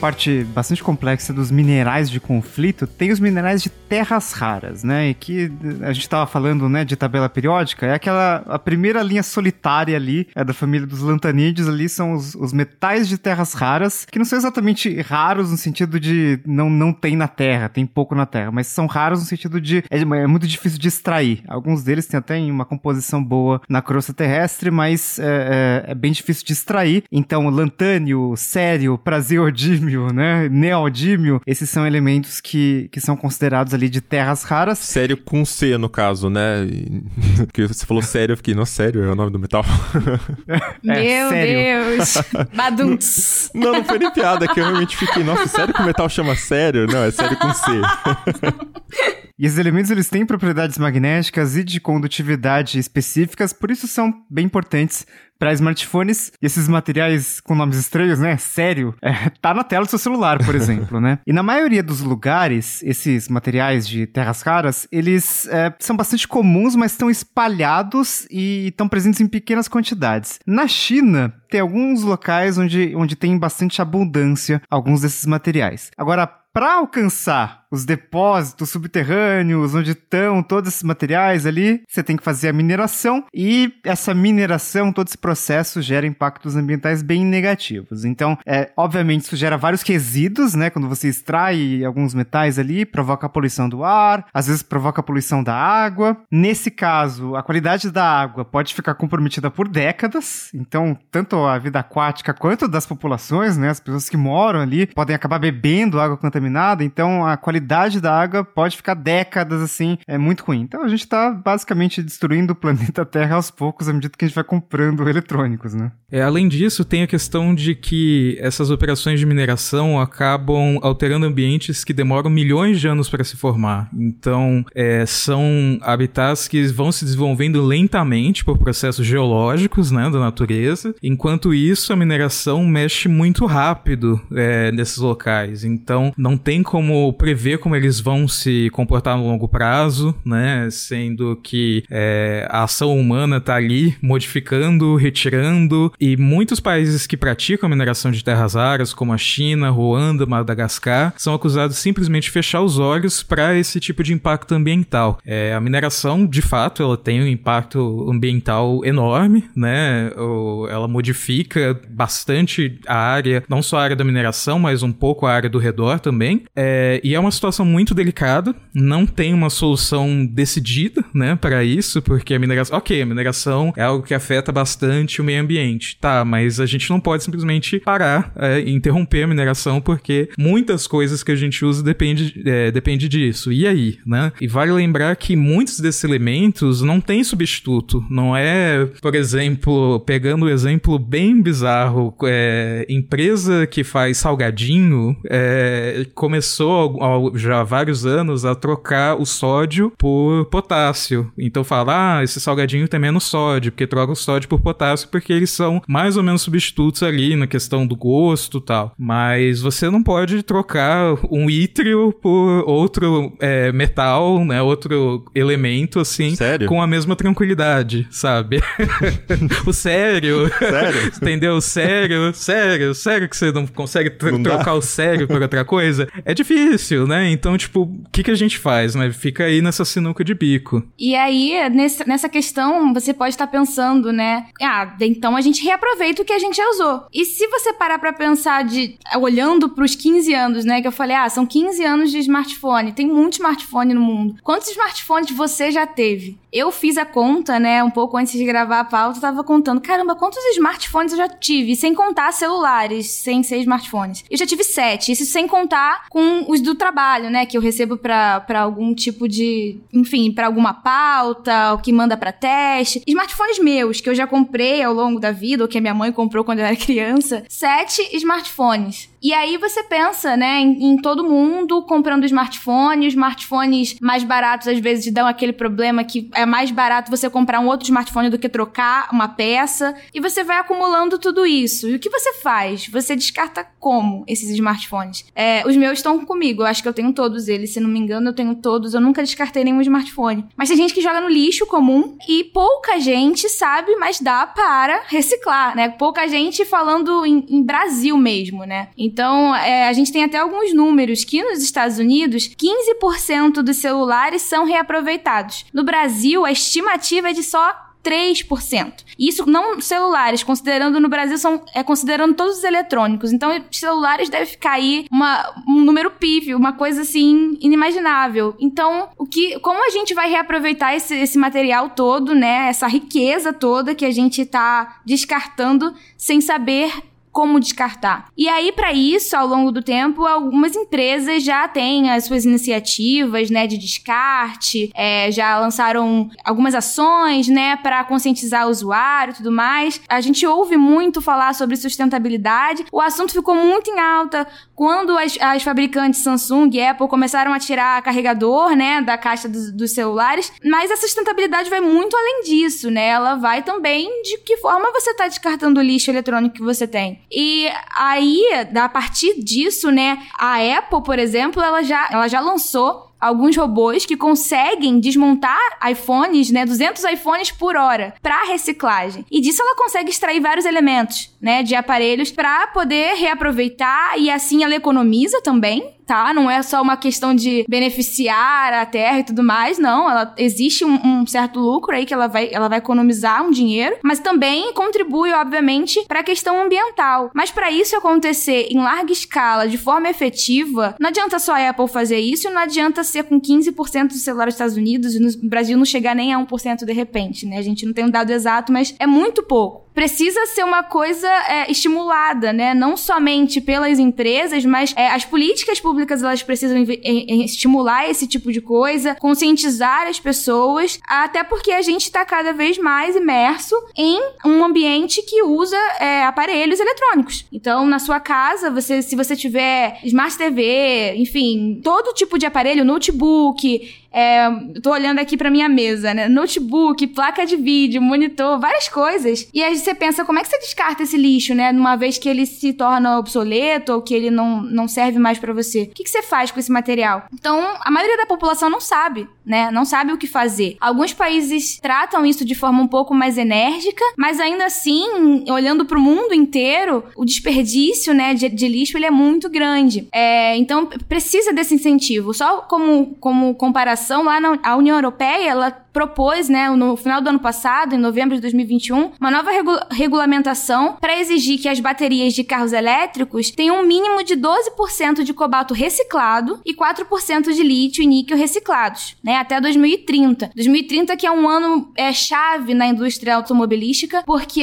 parte bastante complexa dos minerais de conflito, tem os minerais de terras raras, né? E que a gente estava falando, né, de tabela periódica, é aquela a primeira linha solitária ali, é da família dos lantanídeos ali são os, os metais de terras raras, que não são exatamente raros no sentido de não não tem na Terra, tem pouco na Terra, mas são raros no sentido de é, é muito difícil de extrair. Alguns deles têm até uma composição boa na crosta terrestre, mas é, é, é bem difícil de extrair. Então, lantânio, sério, prazeordímio neodímio, né? Neodímio, esses são elementos que, que são considerados ali de terras raras. Sério com C, no caso, né? Porque você falou sério, eu fiquei, não, sério, é o nome do metal. é, Meu sério. Deus! Baduntz! não, não foi nem piada, que eu realmente fiquei, nossa, sério que o metal chama sério? Não, é sério com C. E esses elementos eles têm propriedades magnéticas e de condutividade específicas, por isso são bem importantes para smartphones. E esses materiais com nomes estranhos, né? Sério, é, tá na tela do seu celular, por exemplo, né? E na maioria dos lugares, esses materiais de terras raras, eles é, são bastante comuns, mas estão espalhados e estão presentes em pequenas quantidades. Na China, tem alguns locais onde, onde tem bastante abundância alguns desses materiais. Agora, para alcançar os depósitos subterrâneos, onde estão todos esses materiais ali, você tem que fazer a mineração e essa mineração, todo esse processo gera impactos ambientais bem negativos. Então, é, obviamente, isso gera vários resíduos, né? Quando você extrai alguns metais ali, provoca a poluição do ar, às vezes provoca a poluição da água. Nesse caso, a qualidade da água pode ficar comprometida por décadas. Então, tanto a vida aquática quanto das populações, né? As pessoas que moram ali podem acabar bebendo água contaminada. Então, a qualidade qualidade da água pode ficar décadas assim, é muito ruim. Então a gente tá basicamente destruindo o planeta Terra aos poucos à medida que a gente vai comprando eletrônicos, né? É, além disso, tem a questão de que essas operações de mineração acabam alterando ambientes que demoram milhões de anos para se formar. Então, é, são habitats que vão se desenvolvendo lentamente por processos geológicos né, da natureza. Enquanto isso, a mineração mexe muito rápido é, nesses locais. Então, não tem como prever ver como eles vão se comportar no longo prazo, né? Sendo que é, a ação humana está ali modificando, retirando, e muitos países que praticam a mineração de terras raras, como a China, Ruanda, Madagascar, são acusados simplesmente de fechar os olhos para esse tipo de impacto ambiental. É, a mineração, de fato, ela tem um impacto ambiental enorme, né? Ela modifica bastante a área, não só a área da mineração, mas um pouco a área do redor também. É, e é uma situação muito delicada, não tem uma solução decidida, né, para isso, porque a mineração, ok, a mineração é algo que afeta bastante o meio ambiente, tá, mas a gente não pode simplesmente parar é, e interromper a mineração porque muitas coisas que a gente usa depende, é, depende disso. E aí, né? E vale lembrar que muitos desses elementos não têm substituto, não é, por exemplo, pegando um exemplo bem bizarro, é, empresa que faz salgadinho é, começou já há vários anos a trocar o sódio por potássio. Então fala, ah, esse salgadinho tem menos sódio, porque troca o sódio por potássio, porque eles são mais ou menos substitutos ali na questão do gosto e tal. Mas você não pode trocar um ítrio por outro é, metal, né, outro elemento, assim, sério? com a mesma tranquilidade, sabe? o sério. Sério? Entendeu? Sério, sério, sério que você não consegue tr não trocar dá. o sério por outra coisa? É difícil, né? Então, tipo, o que, que a gente faz, né? Fica aí nessa sinuca de bico. E aí, nesse, nessa questão, você pode estar pensando, né? Ah, então a gente reaproveita o que a gente já usou. E se você parar pra pensar de. olhando pros 15 anos, né? Que eu falei, ah, são 15 anos de smartphone. Tem muito smartphone no mundo. Quantos smartphones você já teve? Eu fiz a conta, né? Um pouco antes de gravar a pauta, eu tava contando. Caramba, quantos smartphones eu já tive? Sem contar celulares, sem ser smartphones. Eu já tive sete. Isso sem contar com os do trabalho trabalho, né, que eu recebo para algum tipo de, enfim, para alguma pauta, o que manda para teste. Smartphones meus que eu já comprei ao longo da vida, ou que a minha mãe comprou quando eu era criança. Sete smartphones. E aí você pensa, né, em, em, todo mundo comprando smartphone, smartphones mais baratos às vezes dão aquele problema que é mais barato você comprar um outro smartphone do que trocar uma peça, e você vai acumulando tudo isso. E o que você faz? Você descarta como esses smartphones? É, os meus estão comigo, eu acho que eu tenho todos eles, se não me engano, eu tenho todos, eu nunca descartei nenhum smartphone. Mas tem gente que joga no lixo comum e pouca gente sabe, mas dá para reciclar, né? Pouca gente falando em, em Brasil mesmo, né? É, a gente tem até alguns números que nos Estados Unidos, 15% dos celulares são reaproveitados. No Brasil, a estimativa é de só 3%. Isso não celulares, considerando no Brasil, são é considerando todos os eletrônicos. Então, celulares deve ficar aí uma, um número pífio, uma coisa assim inimaginável. Então, o que, como a gente vai reaproveitar esse, esse material todo, né? Essa riqueza toda que a gente está descartando sem saber como descartar. E aí, para isso, ao longo do tempo, algumas empresas já têm as suas iniciativas, né, de descarte, é, já lançaram algumas ações, né, para conscientizar o usuário e tudo mais. A gente ouve muito falar sobre sustentabilidade. O assunto ficou muito em alta quando as, as fabricantes Samsung e Apple começaram a tirar carregador, né, da caixa dos, dos celulares. Mas a sustentabilidade vai muito além disso, né? Ela vai também de que forma você está descartando o lixo eletrônico que você tem. E aí, a partir disso, né, a Apple, por exemplo, ela já, ela já lançou alguns robôs que conseguem desmontar iPhones, né, 200 iPhones por hora para reciclagem. E disso ela consegue extrair vários elementos, né, de aparelhos para poder reaproveitar e assim ela economiza também, tá? Não é só uma questão de beneficiar a terra e tudo mais, não. Ela existe um, um certo lucro aí que ela vai, ela vai economizar um dinheiro, mas também contribui, obviamente, para a questão ambiental. Mas para isso acontecer em larga escala, de forma efetiva, não adianta só a Apple fazer isso, não adianta ser com 15% dos celulares dos Estados Unidos e no Brasil não chegar nem a 1% de repente, né? A gente não tem um dado exato, mas é muito pouco precisa ser uma coisa é, estimulada, né? Não somente pelas empresas, mas é, as políticas públicas elas precisam estimular esse tipo de coisa, conscientizar as pessoas, até porque a gente está cada vez mais imerso em um ambiente que usa é, aparelhos eletrônicos. Então, na sua casa, você, se você tiver Smart TV, enfim, todo tipo de aparelho, notebook, é, tô olhando aqui pra minha mesa, né? Notebook, placa de vídeo, monitor, várias coisas. E aí você pensa, como é que você descarta esse lixo, né? Uma vez que ele se torna obsoleto ou que ele não, não serve mais para você. O que, que você faz com esse material? Então, a maioria da população não sabe, né? Não sabe o que fazer. Alguns países tratam isso de forma um pouco mais enérgica, mas ainda assim, olhando pro mundo inteiro, o desperdício, né, de, de lixo, ele é muito grande. É, então, precisa desse incentivo. Só como, como comparação legislação lá na União Europeia, ela propôs, né, no final do ano passado, em novembro de 2021, uma nova regu regulamentação para exigir que as baterias de carros elétricos tenham um mínimo de 12% de cobalto reciclado e 4% de lítio e níquel reciclados, né, até 2030. 2030 que é um ano é chave na indústria automobilística, porque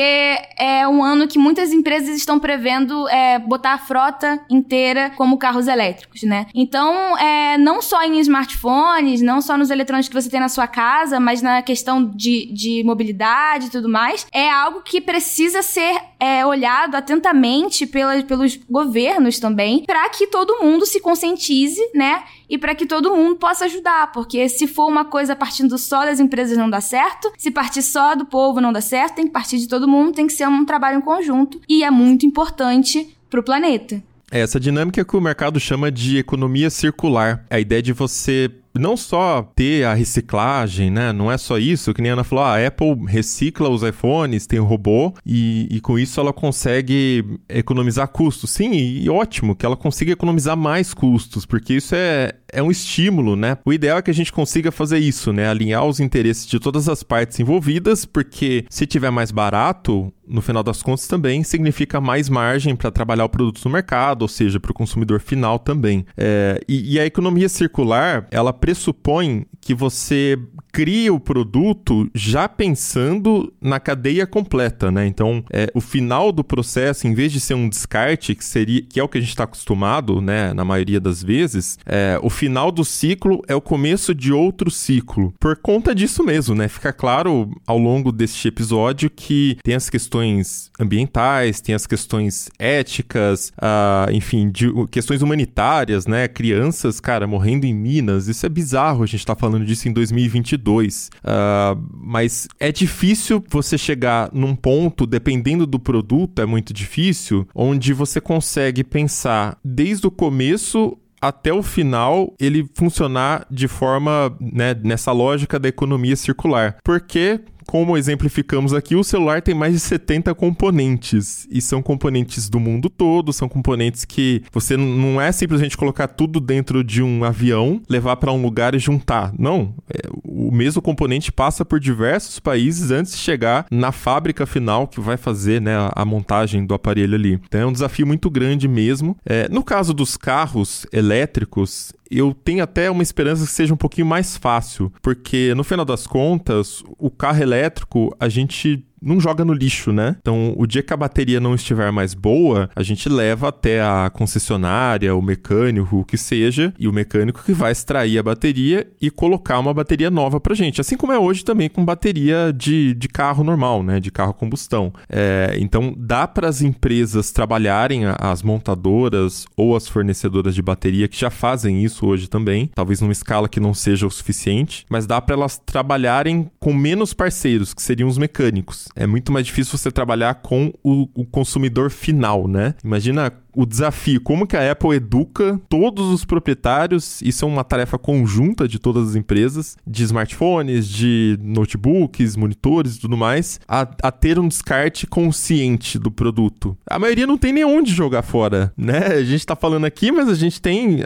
é um ano que muitas empresas estão prevendo é, botar a frota inteira como carros elétricos, né? Então, é, não só em smartphones, não só nos eletrônicos que você tem na sua casa, mas na questão de, de mobilidade e tudo mais, é algo que precisa ser é, olhado atentamente pela, pelos governos também, para que todo mundo se conscientize, né? E para que todo mundo possa ajudar, porque se for uma coisa partindo só das empresas não dá certo, se partir só do povo não dá certo, tem que partir de todo mundo, tem que ser um trabalho em conjunto e é muito importante para o planeta. É essa dinâmica que o mercado chama de economia circular. A ideia de você não só ter a reciclagem, né? Não é só isso, que nem a Ana falou, ah, a Apple recicla os iPhones, tem o robô, e, e, com isso ela consegue economizar custos. Sim, e, e ótimo que ela consiga economizar mais custos, porque isso é, é um estímulo, né? O ideal é que a gente consiga fazer isso, né? Alinhar os interesses de todas as partes envolvidas, porque se tiver mais barato, no final das contas também significa mais margem para trabalhar o produto no mercado, ou seja, para o consumidor final também. É, e, e, a economia circular, ela pressupõe que você cria o produto já pensando na cadeia completa, né? Então, é, o final do processo, em vez de ser um descarte, que seria que é o que a gente está acostumado, né, na maioria das vezes, é, o final do ciclo é o começo de outro ciclo. Por conta disso mesmo, né? Fica claro ao longo deste episódio que tem as questões ambientais, tem as questões éticas, uh, enfim, de, questões humanitárias, né? Crianças, cara, morrendo em minas, isso é bizarro a gente tá falando disso em 2022. Uh, ah, mas é difícil você chegar num ponto, dependendo do produto, é muito difícil, onde você consegue pensar desde o começo até o final ele funcionar de forma, né, nessa lógica da economia circular. Porque como exemplificamos aqui, o celular tem mais de 70 componentes. E são componentes do mundo todo, são componentes que você não é simplesmente colocar tudo dentro de um avião, levar para um lugar e juntar. Não. É, o mesmo componente passa por diversos países antes de chegar na fábrica final que vai fazer né, a, montagem do aparelho ali. Então é um desafio muito grande mesmo. É, no caso dos carros elétricos, eu tenho até uma esperança que seja um pouquinho mais fácil, porque no final das contas, o carro elétrico, a gente não joga no lixo, né? Então, o dia que a bateria não estiver mais boa, a gente leva até a concessionária, o mecânico, o que seja, e o mecânico que vai extrair a bateria e colocar uma bateria nova pra gente. Assim como é hoje também com bateria de, de carro normal, né? De carro a combustão. É, então, dá para as empresas trabalharem, as montadoras ou as fornecedoras de bateria que já fazem isso hoje também, talvez numa escala que não seja o suficiente, mas dá para elas trabalharem com menos parceiros, que seriam os mecânicos. É muito mais difícil você trabalhar com o, o consumidor final, né? Imagina o desafio, como que a Apple educa todos os proprietários, isso é uma tarefa conjunta de todas as empresas, de smartphones, de notebooks, monitores e tudo mais, a, a ter um descarte consciente do produto. A maioria não tem nem onde jogar fora, né? A gente tá falando aqui, mas a gente tem.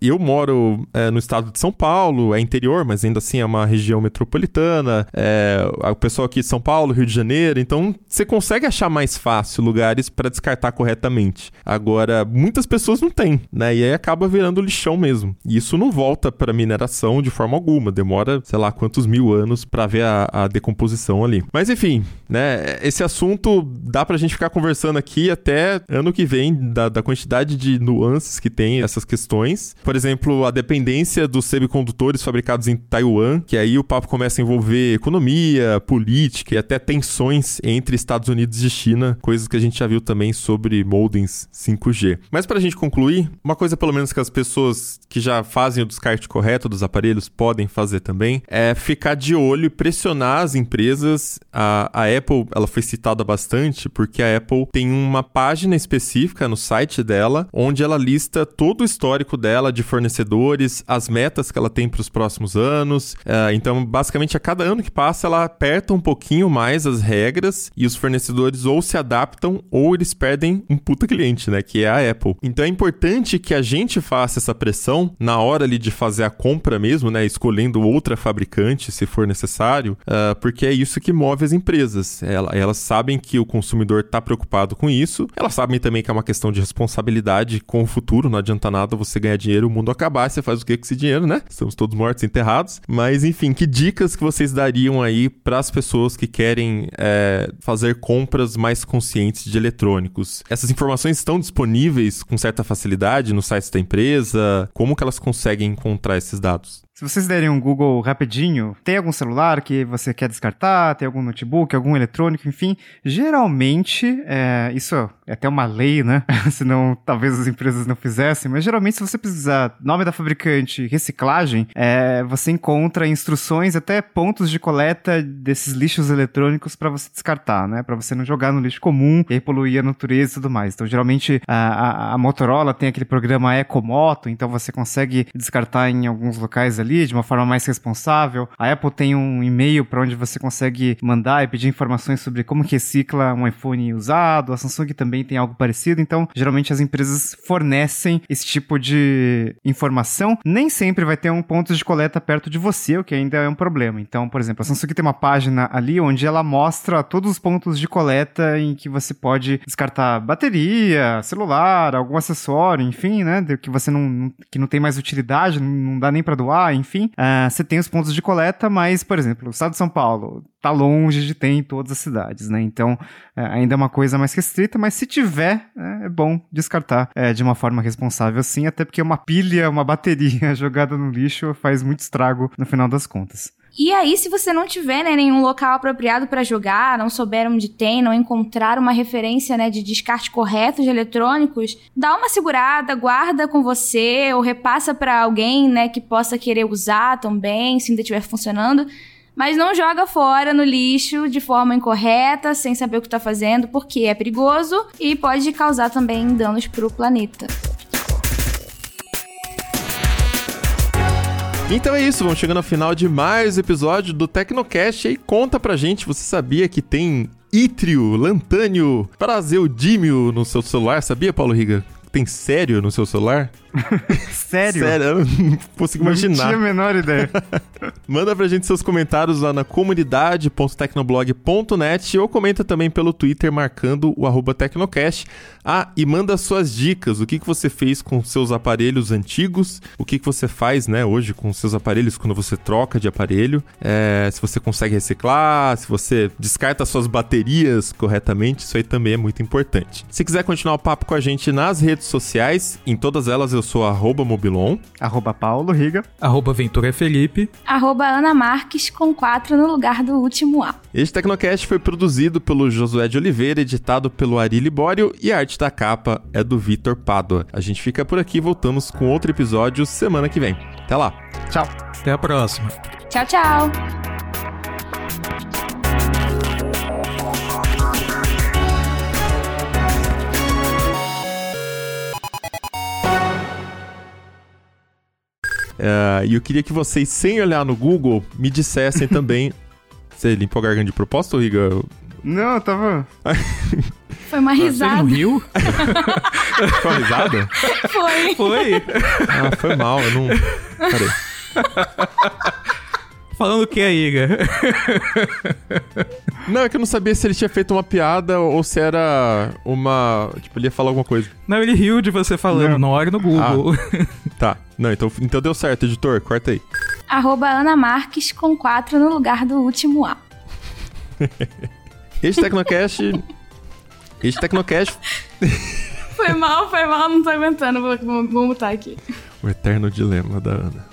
Eu moro é, no estado de São Paulo, é interior, mas ainda assim é uma região metropolitana. É, o pessoal aqui de São Paulo, Rio de Janeiro, então você consegue achar mais fácil lugares para descartar corretamente. Agora, Agora, muitas pessoas não têm, né? E aí acaba virando lixão mesmo. E isso não volta para mineração de forma alguma. Demora, sei lá, quantos mil anos para ver a, a, decomposição ali. Mas enfim, né? Esse assunto dá pra gente ficar conversando aqui até ano que vem, da, da quantidade de nuances que tem essas questões. Por exemplo, a dependência dos semicondutores fabricados em Taiwan, que aí o papo começa a envolver economia, política e até tensões entre Estados Unidos e China, coisas que a gente já viu também sobre 5 5G. Mas para a gente concluir, uma coisa pelo menos que as pessoas que já fazem o descarte correto dos aparelhos podem fazer também é ficar de olho e pressionar as empresas. A, a Apple, ela foi citada bastante porque a Apple tem uma página específica no site dela onde ela lista todo o histórico dela de fornecedores, as metas que ela tem para os próximos anos. Uh, então, basicamente, a cada ano que passa, ela aperta um pouquinho mais as regras e os fornecedores ou se adaptam ou eles perdem um puta cliente, né? Que é a Apple. Então é importante que a gente faça essa pressão na hora ali de fazer a compra mesmo, né? Escolhendo outra fabricante, se for necessário, uh, porque é isso que move as empresas. Elas, elas sabem que o consumidor está preocupado com isso, elas sabem também que é uma questão de responsabilidade com o futuro, não adianta nada você ganhar dinheiro, o mundo acabar, você faz o que com esse dinheiro, né? Estamos todos mortos, enterrados. Mas enfim, que dicas que vocês dariam aí para as pessoas que querem é, fazer compras mais conscientes de eletrônicos? Essas informações estão disponíveis disponíveis com certa facilidade no site da empresa? Como que elas conseguem encontrar esses dados? Se vocês derem um Google rapidinho, tem algum celular que você quer descartar, tem algum notebook, algum eletrônico, enfim, geralmente, é, isso é até uma lei, né? Senão talvez as empresas não fizessem, mas geralmente se você precisar nome da fabricante, reciclagem, é, você encontra instruções, até pontos de coleta desses lixos eletrônicos para você descartar, né? Para você não jogar no lixo comum e poluir a natureza e tudo mais. Então, geralmente a, a, a Motorola tem aquele programa Ecomoto, então você consegue descartar em alguns locais ali ali de uma forma mais responsável. A Apple tem um e-mail para onde você consegue mandar e pedir informações sobre como recicla um iPhone usado. A Samsung também tem algo parecido. Então, geralmente as empresas fornecem esse tipo de informação. Nem sempre vai ter um ponto de coleta perto de você, o que ainda é um problema. Então, por exemplo, a Samsung tem uma página ali onde ela mostra todos os pontos de coleta em que você pode descartar bateria, celular, algum acessório, enfim, né, que você não que não tem mais utilidade, não dá nem para doar, enfim, uh, você tem os pontos de coleta, mas, por exemplo, o estado de São Paulo tá longe de ter em todas as cidades, né? Então, uh, ainda é uma coisa mais restrita, mas se tiver, é, é bom descartar uh, de uma forma responsável, sim, até porque uma pilha, uma bateria jogada no lixo faz muito estrago no final das contas. E aí, se você não tiver né, nenhum local apropriado para jogar, não souber onde tem, não encontrar uma referência né, de descarte correto de eletrônicos, dá uma segurada, guarda com você ou repassa para alguém né, que possa querer usar também, se ainda estiver funcionando. Mas não joga fora no lixo de forma incorreta, sem saber o que está fazendo, porque é perigoso e pode causar também danos para o planeta. Então é isso, vamos chegando ao final de mais episódio do Tecnocast. E conta pra gente, você sabia que tem Ítrio, Lantânio, Prazeudímio no seu celular? Sabia, Paulo Riga? Tem sério no seu celular? Sério? Sério, eu não consigo Não imaginar. tinha a menor ideia. Manda pra gente seus comentários lá na comunidade.tecnoblog.net ou comenta também pelo Twitter marcando o arroba Tecnocast. Ah, e manda suas dicas. O que, que você fez com seus aparelhos antigos? O que, que você faz, né, hoje com seus aparelhos quando você troca de aparelho? É, se você consegue reciclar, se você descarta suas baterias corretamente, isso aí também é muito importante. Se quiser continuar o papo com a gente nas redes sociais, em todas elas eu sou arroba Mobilon. Arroba Paulo Riga. Arroba Ventura Felipe. Arroba Ana Marques com 4 no lugar do último A. Este Tecnocast foi produzido pelo Josué de Oliveira, editado pelo Ari Libório e a arte da capa é do Vitor Pádua. A gente fica por aqui, voltamos com outro episódio semana que vem. Até lá! Tchau. Até a próxima. Tchau, tchau. É, E eu queria que vocês, sem olhar no Google, me dissessem também. Você limpou a garganta de propósito, Riga? Não, eu tava. Foi uma Você risada. não riu? Foi uma risada? Foi. Foi. Ah, foi mal, eu não. Peraí. Falando o que aí, Iga? Não, é que eu não sabia se ele tinha feito uma piada ou se era uma. Tipo, ele ia falar alguma coisa. Não, ele riu de você falando. Não. Não olha no Google. Tá. Não, então, então deu certo, editor, corta aí. Arroba Ana Marques com 4 no lugar do último A. Este Tecnocast. Este Tecnocast. Foi mal, foi mal, não tô aguentando. Vou, vou, vou mutar aqui. O eterno dilema da Ana.